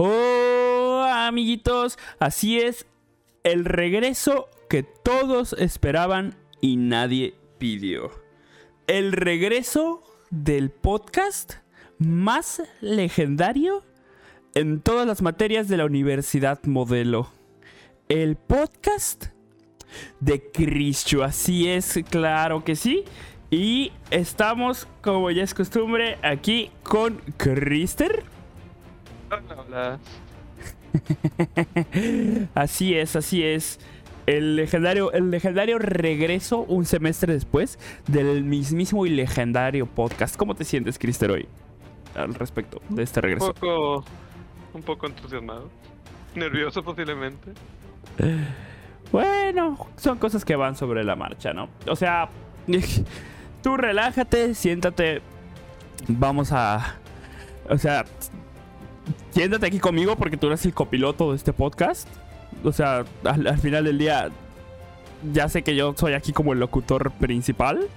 Oh, amiguitos, así es el regreso que todos esperaban y nadie pidió. El regreso del podcast más legendario en todas las materias de la Universidad Modelo. El podcast de Cristo, así es, claro que sí. Y estamos, como ya es costumbre, aquí con Krister. Hola, así es, así es. El legendario, el legendario regreso un semestre después del mismísimo y legendario podcast. ¿Cómo te sientes, Crister, hoy? Al respecto de este regreso. Un poco, un poco entusiasmado. Nervioso posiblemente. Bueno, son cosas que van sobre la marcha, ¿no? O sea, tú relájate, siéntate. Vamos a. O sea, siéntate aquí conmigo porque tú eres el copiloto de este podcast. O sea, al, final del día, ya sé que yo soy aquí como el locutor principal.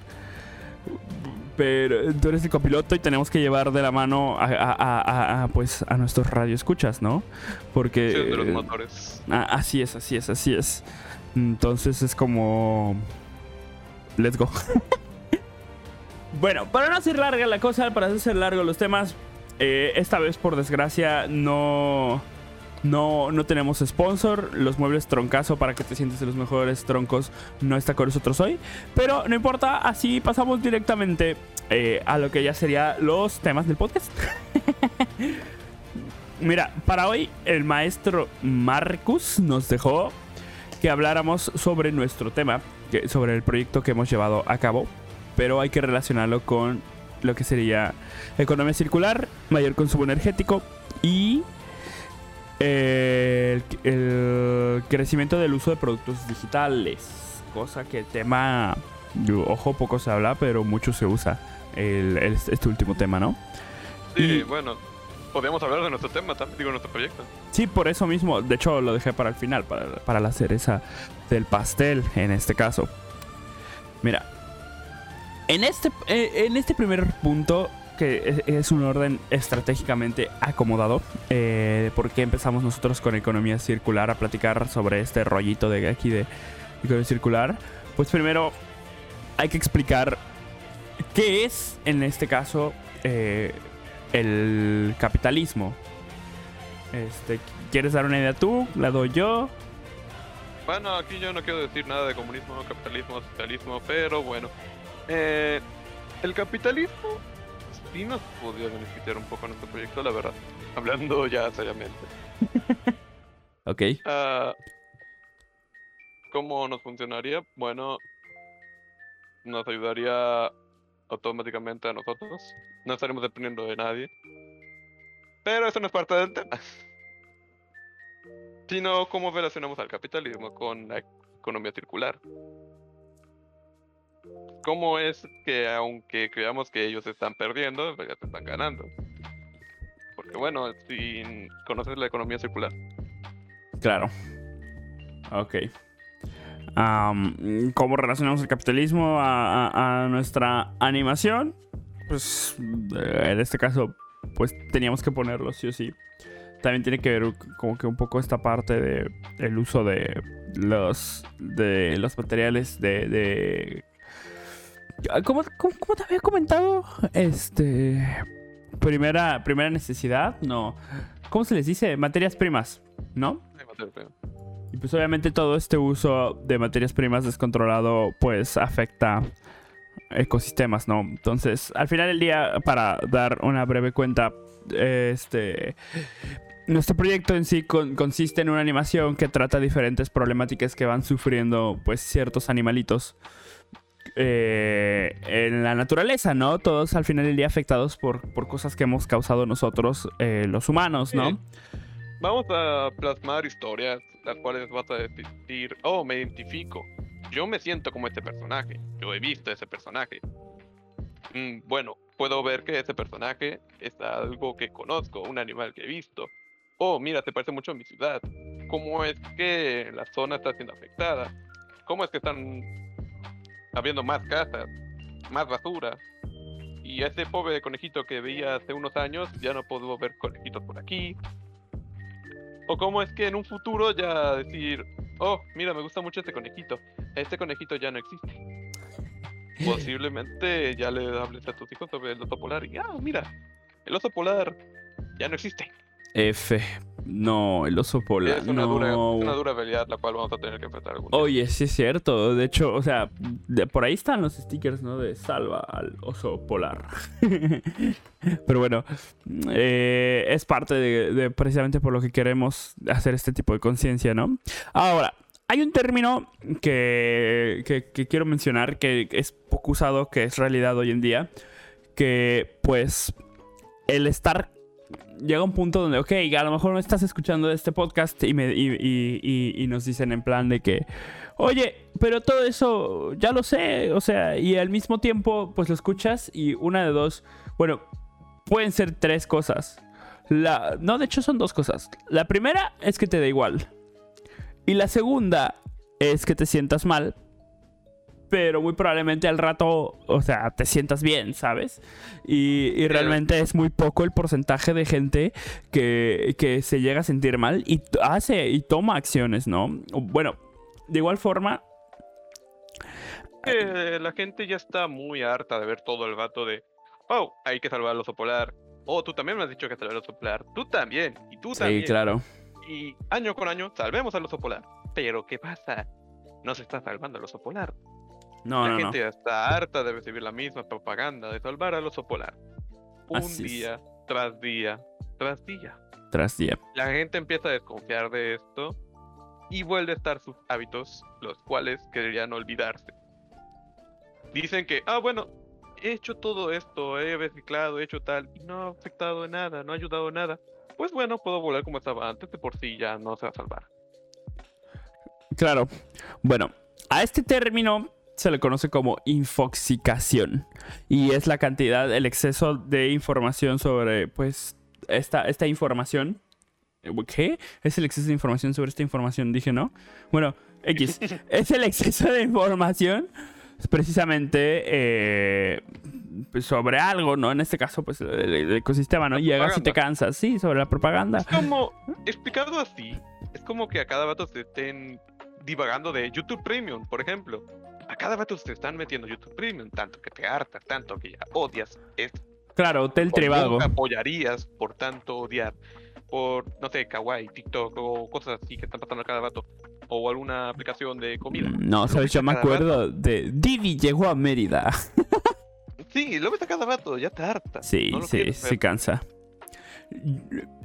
Pero tú eres el copiloto y tenemos que llevar de la mano a, pues a nuestros radioescuchas, ¿no? Porque. de los motores. así es, así es, así es. Entonces es como. Let's go. bueno, para no hacer larga la cosa, para hacer largo los temas, eh, esta vez por desgracia no, no, no tenemos sponsor. Los muebles troncazo para que te sientes en los mejores troncos no está con nosotros hoy. Pero no importa, así pasamos directamente eh, a lo que ya sería los temas del podcast. Mira, para hoy el maestro Marcus nos dejó que habláramos sobre nuestro tema, sobre el proyecto que hemos llevado a cabo, pero hay que relacionarlo con lo que sería economía circular, mayor consumo energético y el, crecimiento del uso de productos digitales. Cosa que el tema, ojo, poco se habla, pero mucho se usa el, este último tema, ¿no? Sí, bueno, podríamos hablar de nuestro tema también, digo, nuestro proyecto. Sí, por eso mismo, de hecho lo dejé para el final, para, para la cereza del pastel en este caso. Mira, en este, eh, en este primer punto, que es, un orden estratégicamente acomodado, eh, porque empezamos nosotros con economía circular a platicar sobre este rollito de aquí de economía circular, pues primero hay que explicar qué es, en este caso, eh, el capitalismo. Este, ¿Quieres dar una idea tú? ¿La doy yo? Bueno, aquí yo no quiero decir nada de comunismo, capitalismo, socialismo, pero bueno. Eh, el capitalismo sí nos podría beneficiar un poco en nuestro proyecto, la verdad. Hablando ya seriamente. ok. Uh, ¿Cómo nos funcionaría? Bueno, nos ayudaría automáticamente a nosotros. No estaremos dependiendo de nadie. Pero eso no es parte del tema. Sino cómo relacionamos al capitalismo con la economía circular cómo es que aunque creamos que ellos están perdiendo, pues ya te están ganando. Porque bueno, si conoces la economía circular. Claro. Ok. ¿Cómo relacionamos el capitalismo a, nuestra animación? Pues eh, en este caso, pues teníamos que ponerlo sí o sí. También tiene que ver como que un poco esta parte de el uso de los de los materiales de Ah, ¿Cómo, te había comentado? Este. Primera, primera necesidad, no. ¿Cómo se les dice? Materias primas, ¿no? Y pues obviamente todo este uso de materias primas descontrolado pues afecta ecosistemas, ¿no? Entonces, al final del día, para dar una breve cuenta, este... Nuestro proyecto en sí consiste en una animación que trata diferentes problemáticas que van sufriendo pues ciertos animalitos eh, en la naturaleza, ¿no? Todos al final del día afectados por, por cosas que hemos causado nosotros, eh, los humanos, ¿no? Vamos a plasmar historias, las cuales vas a decir, oh, me identifico. Yo me siento como este personaje. Yo he visto ese personaje. Mm, bueno, puedo ver que ese personaje es algo que conozco, un animal que he visto. Oh, mira, te parece mucho a mi ciudad. ¿Cómo es que la zona está siendo afectada? ¿Cómo es que están habiendo más casas, más basura. Y ese pobre conejito que veía hace unos años, ya no puedo ver conejitos por aquí. O cómo es que en un futuro ya decir, oh, mira, me gusta mucho este conejito. Este conejito ya no existe. Posiblemente ya le hables a tus hijos sobre el oso polar y, ah, mira, el oso polar ya no existe. F. No, el oso polar. Es una, no. dura, una dura realidad la cual vamos a tener que enfrentar algún día. Oye, sí es cierto. De hecho, o sea, de- por ahí están los stickers, ¿no? De salva al oso polar. Pero bueno, eh, es parte de, de precisamente por lo que queremos hacer este tipo de conciencia, ¿no? Ahora, hay un término que, que- que quiero mencionar que es poco usado, que es realidad hoy en día, que pues el estar llega un punto donde, ok, a lo mejor no estás escuchando este podcast y, me, nos dicen en plan de que, oye, pero todo eso ya lo sé, o sea, y al mismo tiempo, pues lo escuchas y una de dos, bueno, pueden ser tres cosas. La, no, de hecho son dos cosas. La primera es que te da igual. Y la segunda es que te sientas mal. Pero muy probablemente al rato, o sea, te sientas bien, ¿sabes? Y, realmente es muy poco el porcentaje de gente que, que se llega a sentir mal y hace y toma acciones, ¿no? Bueno, de igual forma, que la gente ya está muy harta de ver todo el vato de, oh, hay que salvar al oso polar. Oh, tú también me has dicho que salvar al oso polar. Tú también. Y tú sí, también. claro. Y año con año salvemos al oso polar. Pero ¿qué pasa? No se está salvando al oso polar. No, la no, no. gente ya está harta de recibir la misma propaganda de salvar al oso polar. Un Así es. día tras día tras día. Tras día. La gente empieza a desconfiar de esto y vuelve a estar sus hábitos, los cuales querían olvidarse. Dicen que, ah, bueno, he hecho todo esto, he reciclado, he hecho tal, y no ha afectado nada, no ha ayudado nada. Pues bueno, puedo volver como estaba antes, de por sí ya no se va a salvar. Claro. Bueno, a este término se le conoce como infoxicación. Y es la cantidad, el exceso de información sobre, pues, esta, esta información. ¿Qué? Es el exceso de información sobre esta información, dije, ¿no? Bueno, X. es el exceso de información precisamente eh, sobre algo, ¿no? En este caso, pues, el, ecosistema, ¿no? La Llegas y te cansas, sí, sobre la propaganda. Es como, explicado así, es como que a cada rato se estén divagando de YouTube Premium, por ejemplo. A cada rato se están metiendo YouTube Premium, tanto que te hartas, tanto que ya odias esto. Claro, Hotel o Trivago. nunca apoyarías por tanto odiar por, no sé, Kawaii, TikTok o cosas así que están pasando a cada rato. O alguna aplicación de comida. Mm, No, sabes, yo me cada rato. acuerdo de Divi llegó a Mérida. Sí, lo ves a cada rato, ya te harta. Sí, no sí, ver. cansa.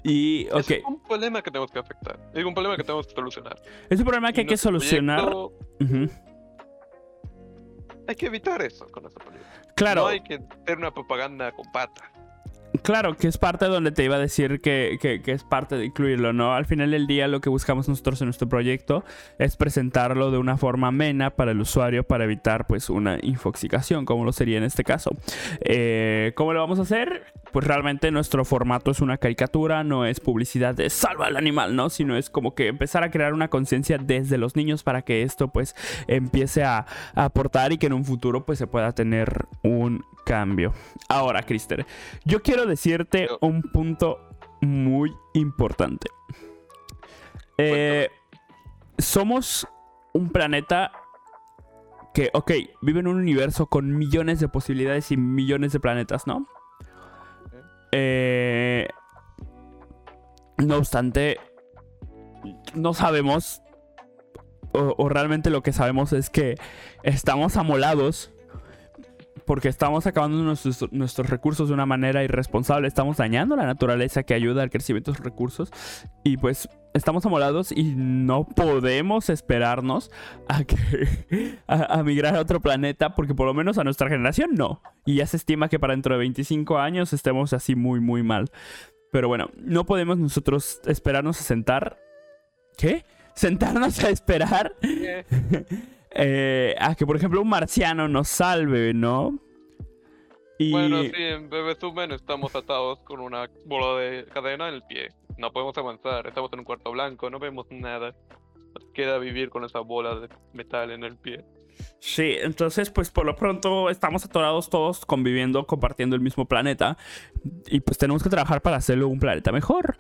Y, ok, Es un problema que tenemos que afectar. Es un problema que tenemos que solucionar. es un problema que hay que solucionar. proyecto, Ujú. Hay que evitar eso con esta política. Claro, No hay que tener una propaganda con patas. claro, que es parte donde te iba a decir que, que- que es parte de incluirlo, ¿no? Al final del día lo que buscamos nosotros en nuestro proyecto es presentarlo de una forma amena para el usuario para evitar pues una infoxicación, como lo sería en este caso. Eh, ¿Cómo lo vamos a hacer? Pues realmente nuestro formato es una caricatura, no es publicidad de salva al animal, ¿no? Sino es como que empezar a crear una conciencia desde los niños para que esto pues empiece a, a aportar y que en un futuro pues se pueda tener un cambio. Ahora, Crister, yo quiero decirte un punto muy importante. Eh, somos un planeta que, ok, vive en un universo con millones de posibilidades y millones de planetas, ¿no? Eh, no obstante, no sabemos, o, realmente lo que sabemos es que estamos amolados porque estamos acabando nuestros, nuestros recursos de una manera irresponsable, estamos dañando la naturaleza que ayuda al crecimiento de los recursos y pues estamos amolados y no podemos esperarnos a, que, a, migrar a otro planeta porque por lo menos a nuestra generación no. Y ya se estima que para dentro de 25 años estemos así muy muy mal. Pero bueno, no podemos nosotros esperarnos a sentar... ¿Qué? Sentarnos a esperar eh, a que, por ejemplo, un marciano nos salve, ¿no? Bueno, sí, en resumen, estamos atados con una bola de cadena en el pie. No podemos avanzar, estamos en un cuarto blanco, no vemos nada. Nos queda vivir con esa bola de metal en el pie. sí, entonces, pues por lo pronto estamos atorados todos conviviendo, compartiendo el mismo planeta. Y pues tenemos que trabajar para hacerlo un planeta mejor.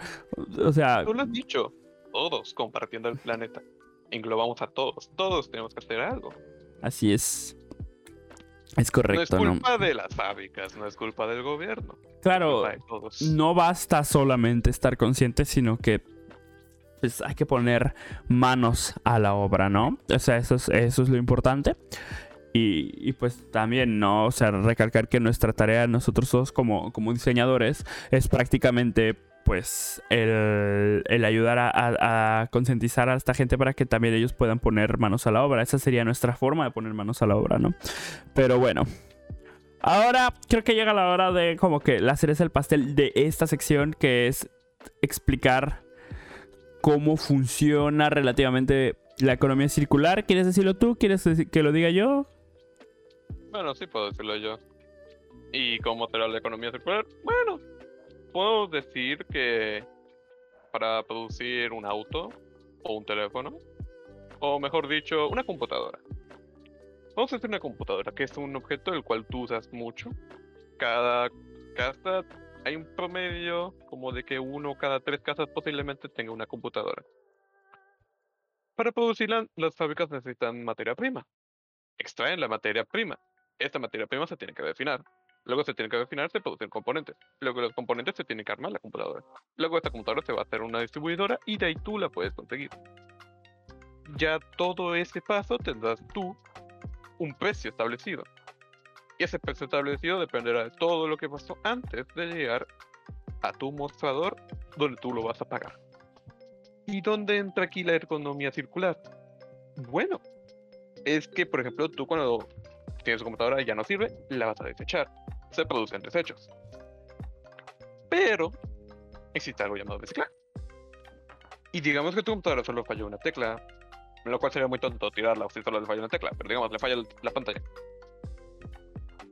O sea, Tú lo has dicho. todos compartiendo el planeta. Englobamos a todos. Todos tenemos que hacer algo. Así es. Es correcto, no es culpa de las fábricas, no es culpa del gobierno. Claro, no basta solamente estar consciente, sino que pues, hay que poner manos a la obra, ¿no? O sea, eso es, eso es lo importante. Y, y, pues también, ¿no? O sea, recalcar que nuestra tarea, nosotros todos como, como diseñadores, es prácticamente pues el, ayudar a, a- concientizar a esta gente para que también ellos puedan poner manos a la obra. Esa sería nuestra forma de poner manos a la obra, ¿no? Pero bueno. Ahora creo que llega la hora de como que la cereza del pastel de esta sección que es explicar cómo funciona relativamente la economía circular. ¿Quieres decirlo tú? ¿Quieres que lo diga yo? Bueno, sí puedo decirlo yo. ¿Y cómo será la economía circular? Bueno, puedo decir que para producir un auto o un teléfono, o mejor dicho, una computadora. Vamos a decir una computadora, que es un objeto del cual tú usas mucho. Cada casa hay un promedio como de que uno cada tres casas posiblemente tenga una computadora. Para producirla, las fábricas necesitan materia prima. Extraen la materia prima. Esta materia prima se tiene que refinar. Luego se tiene que refinar, se producen componentes. Luego los componentes se tienen que armar la computadora. Luego esta computadora se va a hacer una distribuidora y de ahí tú la puedes conseguir. Ya todo ese paso tendrás tú un precio establecido. Y ese precio establecido dependerá de todo lo que pasó antes de llegar a tu mostrador donde tú lo vas a pagar. ¿Y dónde entra aquí la economía circular? Bueno, es que, por ejemplo, tú cuando tienes tu computadora y ya no sirve, la vas a desechar. Se producen desechos. Pero existe algo llamado reciclaje. Y digamos que tu computadora solo falló una tecla, lo cual sería muy tonto tirarla si solo le falla una tecla, pero digamos le falla la pantalla.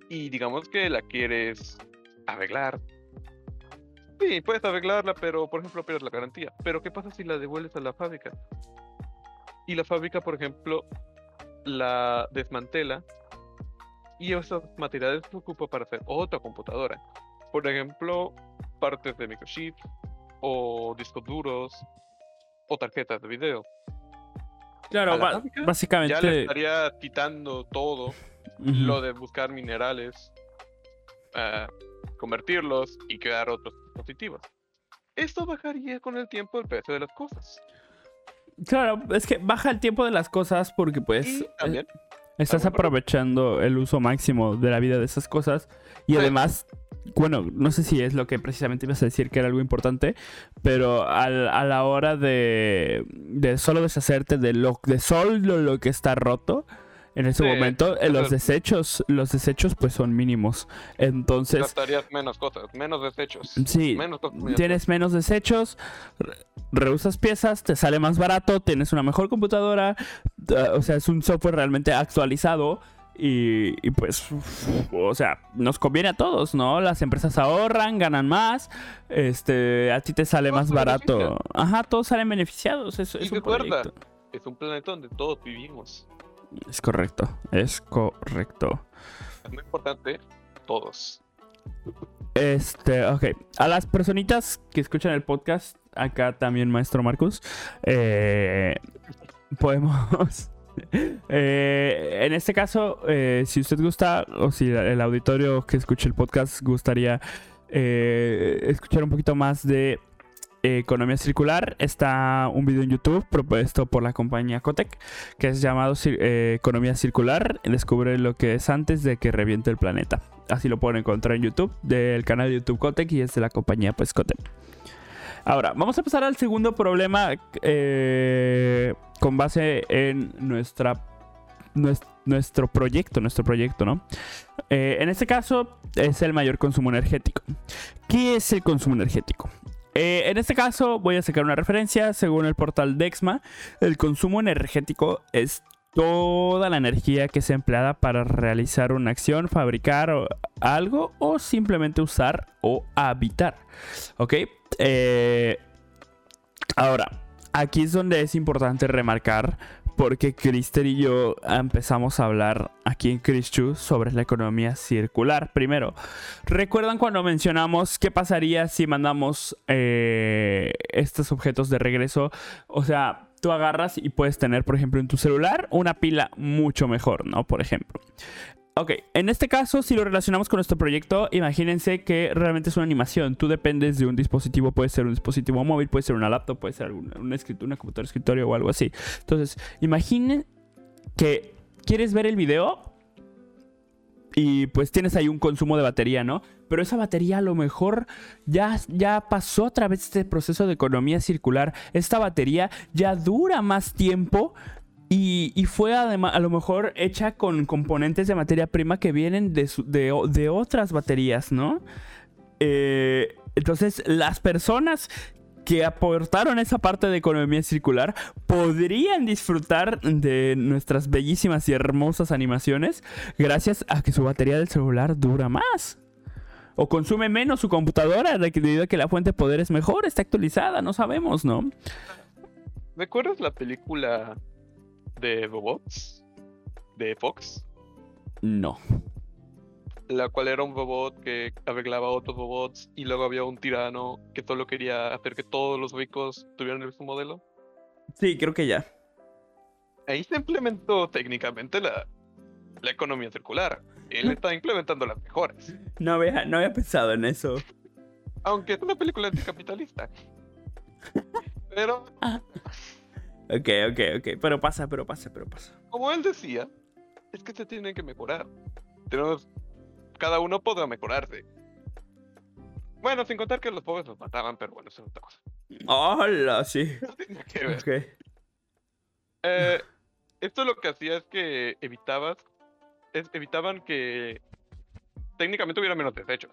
Y digamos que la quieres arreglar. Sí, puedes arreglarla, pero por ejemplo pierdes la garantía. Pero ¿qué pasa si la devuelves a la fábrica? Y la fábrica, por ejemplo, la desmantela y esos materiales se ocupa para hacer otra computadora. Por ejemplo, partes de microchip o discos duros o tarjetas de video. Claro, básicamente... estaría quitando todo lo de buscar minerales, ah, convertirlos y crear otros dispositivos. Esto bajaría con el tiempo el precio de las cosas. Claro, es que baja el tiempo de las cosas porque pues... y eh, también, Estás aprovechando el uso máximo de la vida de esas cosas. Y además, bueno, no sé si es lo que precisamente ibas a decir que era algo importante, pero al- a la hora de, de solo deshacerte de lo de solo lo que está roto, en ese Sí, momento eh, los desechos, los desechos pues son mínimos. Entonces, gastarías menos cosas, menos desechos. sí, menos tienes menos desechos, re- reusas piezas, te sale más barato, tienes una mejor computadora, uh, o sea, es un software realmente actualizado y, y pues, o sea, nos conviene a todos, ¿no? Las empresas ahorran, ganan más, este, a ti te sale Todos más barato. benefician. Ajá, todos salen beneficiados, es, Y es un recuerda, proyecto. Es un planeta donde todos vivimos. Es correcto, es correcto. Es muy importante, todos. Este, ok. A las personitas que escuchan el podcast, acá también, maestro Marcus, eh, podemos. eh, en este caso, eh, si usted gusta, o si el auditorio que escuche el podcast gustaría escuchar un poquito más de economía circular, está un video en YouTube propuesto por la compañía Cotec que es llamado eh, Economía Circular. Descubre lo que es antes de que reviente el planeta. Así lo pueden encontrar en YouTube, del canal de YouTube Cotec y es de la compañía pues Cotec. Ahora, vamos a pasar al segundo problema eh, con base en nuestra nues- nuestro proyecto, nuestro proyecto, ¿no? Eh, en este caso es el mayor consumo energético. ¿Qué es el consumo energético? Eh, en este caso voy a sacar una referencia. Según el portal Dexma, el consumo energético es toda la energía que es empleada para realizar una acción, fabricar algo o simplemente usar o habitar. ¿Ok? Eh, ahora, aquí es donde es importante remarcar porque Crister y yo empezamos a hablar aquí en Chrischu sobre la economía circular. Primero, ¿recuerdan cuando mencionamos qué pasaría si mandamos eh, estos objetos de regreso? O sea, tú agarras y puedes tener, por ejemplo, en tu celular una pila mucho mejor, ¿no? Por ejemplo. Ok, en este caso, si lo relacionamos con nuestro proyecto, imagínense que realmente es una animación. Tú dependes de un dispositivo, puede ser un dispositivo móvil, puede ser una laptop, puede ser una, una, una computadora de escritorio o algo así. Entonces, imaginen que quieres ver el video y pues tienes ahí un consumo de batería, ¿no? Pero esa batería a lo mejor ya, ya pasó a través de este proceso de economía circular. Esta batería ya dura más tiempo y, fue además a lo mejor hecha con componentes de materia prima que vienen de, de, otras baterías, ¿no? Eh, entonces, las personas que aportaron esa parte de economía circular podrían disfrutar de nuestras bellísimas y hermosas animaciones gracias a que su batería del celular dura más. O consume menos su computadora debido a que la fuente de poder es mejor, está actualizada, no sabemos, ¿no? ¿Recuerdas la película de robots de Fox. No. La cual era un robot que arreglaba otros robots y luego había un tirano que solo quería hacer que todos los ricos tuvieran el mismo modelo. Sí, creo que ya. Ahí se implementó técnicamente la, la economía circular. Él está implementando las mejores. No había, no había pensado en eso. Aunque es una película anticapitalista. Pero ah. Ok, ok, ok. Pero pasa, pero pasa, pero pasa. Como él decía, es que se tienen que mejorar. Tenemos. Cada uno podrá mejorarse. Bueno, sin contar que los pobres los mataban, pero bueno, eso es otra cosa. ¡Hola! Sí. Eh, esto lo que hacía es que evitabas. evitaban que técnicamente hubiera menos desechos.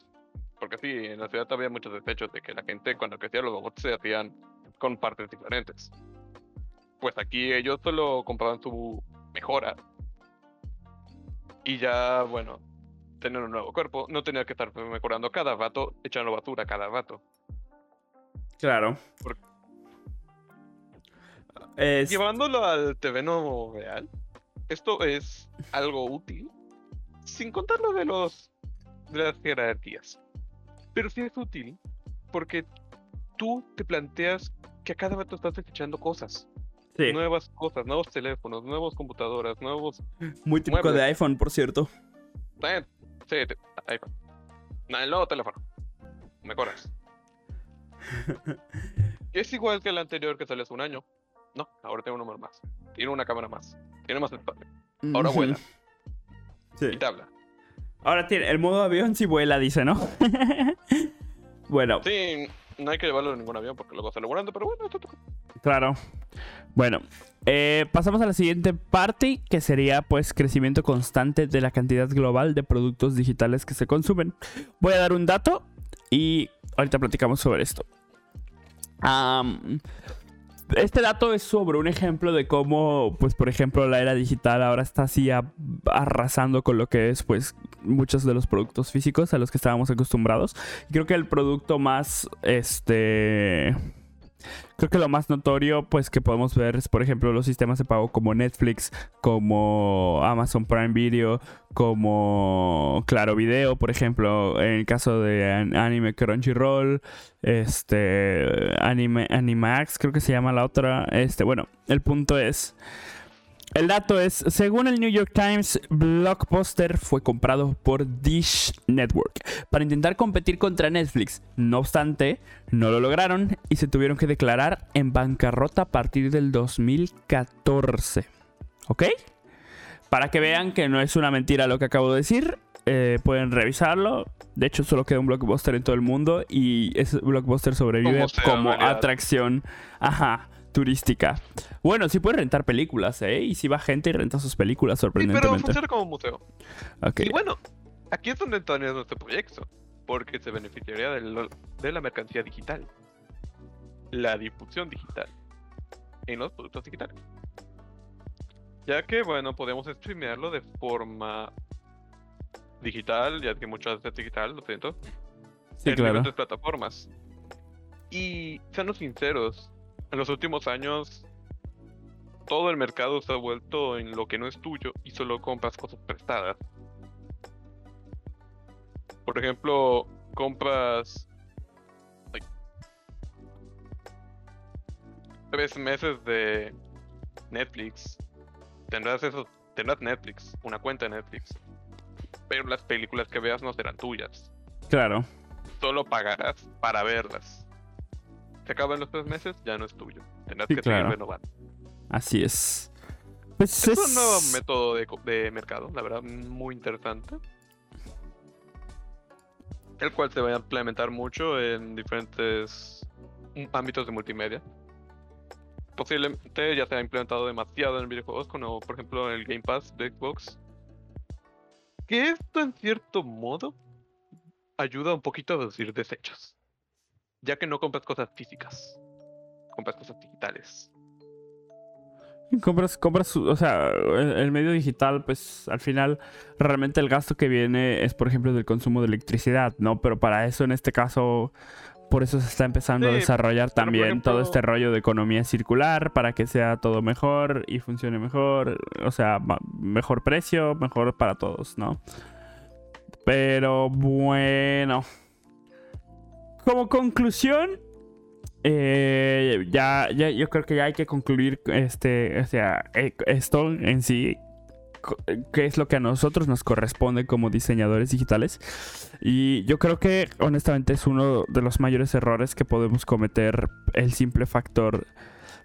Porque sí, en la ciudad había muchos desechos de que la gente cuando crecía los robots se hacían con partes diferentes pues aquí ellos solo compraban su mejora. Y ya, bueno, tener un nuevo cuerpo, no tenía que estar mejorando cada rato, echando basura cada rato. Claro. Llevándolo al terreno real, esto es algo útil, sin contar lo de los de las jerarquías. Pero sí es útil porque tú te planteas que a cada rato estás echando cosas nuevas cosas, nuevos teléfonos, nuevas computadoras, nuevos. Muy típico de iPhone, por cierto. Eh, sí, iPhone. el nuevo teléfono. Mejoras. es igual que el anterior que salió hace un año. No, ahora tiene un número más. Tiene una cámara más. Tiene más espacio. Ahora vuela. Sí. Y te habla. Ahora tiene el modo avión si vuela, dice, ¿no? bueno. Sí, no hay que llevarlo en ningún avión porque luego sale volando, pero bueno, esto Claro. Bueno, eh, pasamos a la siguiente parte, que sería pues crecimiento constante de la cantidad global de productos digitales que se consumen. Voy a dar un dato y ahorita platicamos sobre esto. Este dato es sobre un ejemplo de cómo, pues por ejemplo, la era digital ahora está así arrasando con lo que es pues muchos de los productos físicos a los que estábamos acostumbrados. Creo que el producto más, este Creo que lo más notorio, pues, que podemos ver es, por ejemplo, los sistemas de pago como Netflix, como Amazon Prime Video, como Claro Video, por ejemplo, en el caso de Anime Crunchyroll, este, Anime, Animax, creo que se llama la otra. Este, bueno, el punto es el dato es, según el New York Times, Blockbuster fue comprado por Dish Network para intentar competir contra Netflix. No obstante, no lo lograron y se tuvieron que declarar en bancarrota a partir del 2014. ¿Ok? Para que vean que no es una mentira lo que acabo de decir, eh, pueden revisarlo. De hecho, solo queda un blockbuster en todo el mundo y ese blockbuster sobrevive como atracción. Ajá turística. Bueno, sí puede rentar películas, ¿eh? Y si va gente y renta sus películas, sorprendentemente. Sí, pero funciona como museo. Y bueno, aquí es donde entra nuestro proyecto, porque se beneficiaría de, la mercancía digital. La difusión digital en los productos digitales. Ya que, bueno, podemos streamearlo de forma digital, ya que muchas veces digital, lo siento. Sí, en claro. diferentes plataformas. Y seamos sinceros, en los últimos años todo el mercado se ha vuelto en lo que no es tuyo y solo compras cosas prestadas. Por ejemplo, compras tres meses de Netflix. Tendrás eso, tendrás Netflix, una cuenta de Netflix. Pero las películas que veas no serán tuyas. Claro. Solo pagarás para verlas. Se acaban los tres meses, ya no es tuyo. Tendrás Sí, que claro. seguir renovando. Así es. Pues Es un nuevo método de, mercado, la verdad, muy interesante. El cual se va a implementar mucho en diferentes ámbitos de multimedia. Posiblemente ya se ha implementado demasiado en videojuegos, como por ejemplo en el Game Pass de Xbox. Que esto en cierto modo ayuda un poquito a reducir desechos. Ya que no compras cosas físicas, compras cosas digitales. Compras, compras, o sea, el, el medio digital, pues al final realmente el gasto que viene es, por ejemplo, del consumo de electricidad, ¿no? Pero para eso, en este caso, por eso se está empezando a desarrollar también todo este rollo de economía circular para que sea todo mejor y funcione mejor, o sea, mejor precio, mejor para todos, ¿no? Pero bueno. Como conclusión, eh, ya, ya, yo creo que ya hay que concluir este, o sea, eh, esto en sí, qué es lo que a nosotros nos corresponde como diseñadores digitales. Y yo creo que honestamente es uno de los mayores errores que podemos cometer el simple factor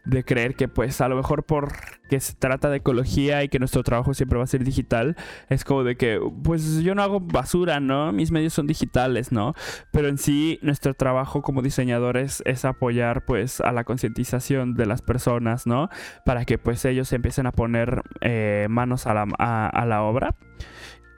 de creer que pues a lo mejor porque se trata de ecología y que nuestro trabajo siempre va a ser digital, es como de que pues yo no hago basura, ¿no? Mis medios son digitales, ¿no? Pero en sí nuestro trabajo como diseñadores es apoyar pues a la concientización de las personas, ¿no? Para que pues ellos empiecen a poner eh, manos a la, a la obra.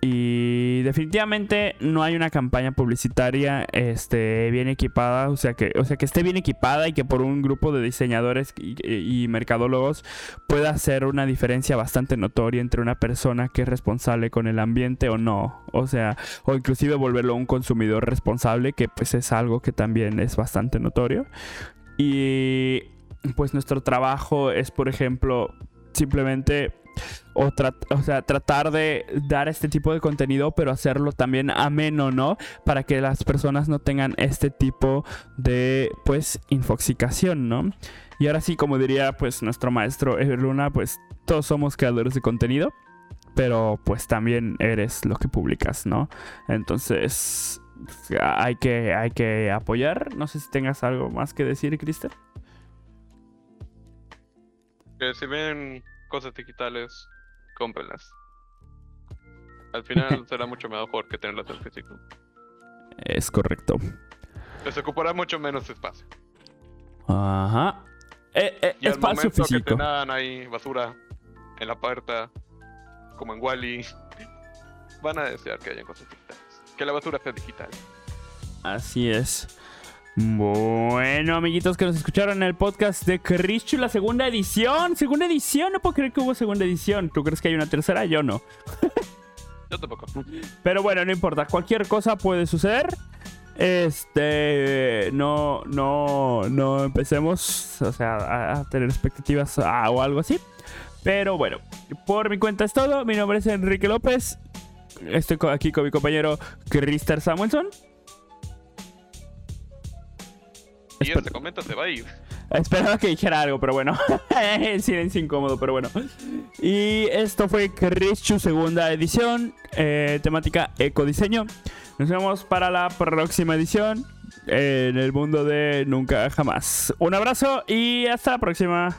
Y definitivamente no hay una campaña publicitaria este, bien equipada, o sea, que, o sea, que esté bien equipada y que por un grupo de diseñadores y, mercadólogos pueda hacer una diferencia bastante notoria entre una persona que es responsable con el ambiente o no. O sea, o inclusive volverlo un consumidor responsable, que pues es algo que también es bastante notorio. Y pues nuestro trabajo es, por ejemplo, simplemente o, sea, tratar de dar este tipo de contenido, pero hacerlo también ameno, ¿no? Para que las personas no tengan este tipo de, pues, infoxicación, ¿no? Y ahora sí, como diría, pues, nuestro maestro Ever Luna, pues, todos somos creadores de contenido, pero, pues, también eres lo que publicas, ¿no? Entonces, hay que, hay que apoyar. No sé si tengas algo más que decir, Cristian. Que ven cosas digitales, cómprenlas. Al final será mucho mejor que tenerlas en físico. Es correcto. Les ocupará mucho menos espacio. Ajá. Eh, eh, Y al espacio momento que físico. tengan ahí basura en la puerta, como en Wally, van a desear que hayan cosas digitales. Que la basura sea digital. Así es. Bueno, amiguitos que nos escucharon en el podcast de Chrischu, la segunda edición. Segunda edición, no puedo creer que hubo segunda edición. ¿Tú crees que hay una tercera? Yo no. Yo tampoco. Pero bueno, no importa. Cualquier cosa puede suceder. Este. No, no, no empecemos. O sea, a, a tener expectativas a- o algo así. Pero bueno, por mi cuenta es todo. Mi nombre es Enrique López. Estoy aquí con mi compañero Crister Samuelson. Este comenta va a ir. Esperaba que dijera algo, pero bueno. El silencio incómodo, pero bueno. Y esto fue Chrischu segunda edición. eh, temática ecodiseño. Nos vemos para la próxima edición. En el mundo de nunca jamás. Un abrazo y hasta la próxima.